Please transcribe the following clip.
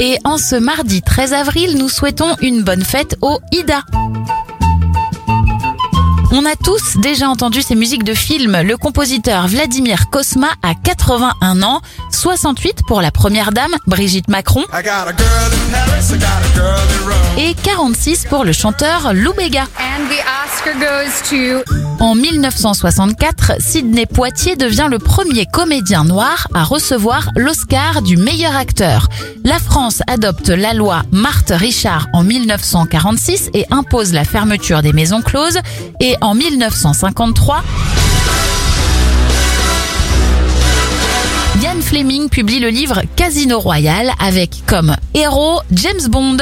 Et en ce mardi 13 avril, nous souhaitons une bonne fête au Ida. On a tous déjà entendu ces musiques de film. Le compositeur Vladimir Kosma a 81 ans, 68 pour la première dame, Brigitte Macron, I got a girl in Paris, I got a girl in Rome. et 46 pour le chanteur Lou Bega. And the Oscar goes to En 1964, Sidney Poitier devient le premier comédien noir à recevoir l'Oscar du meilleur acteur. La France adopte la loi Marthe Richard en 1946 et impose la fermeture des maisons closes. Et en 1953, Fleming publie le livre Casino Royale avec comme héros James Bond.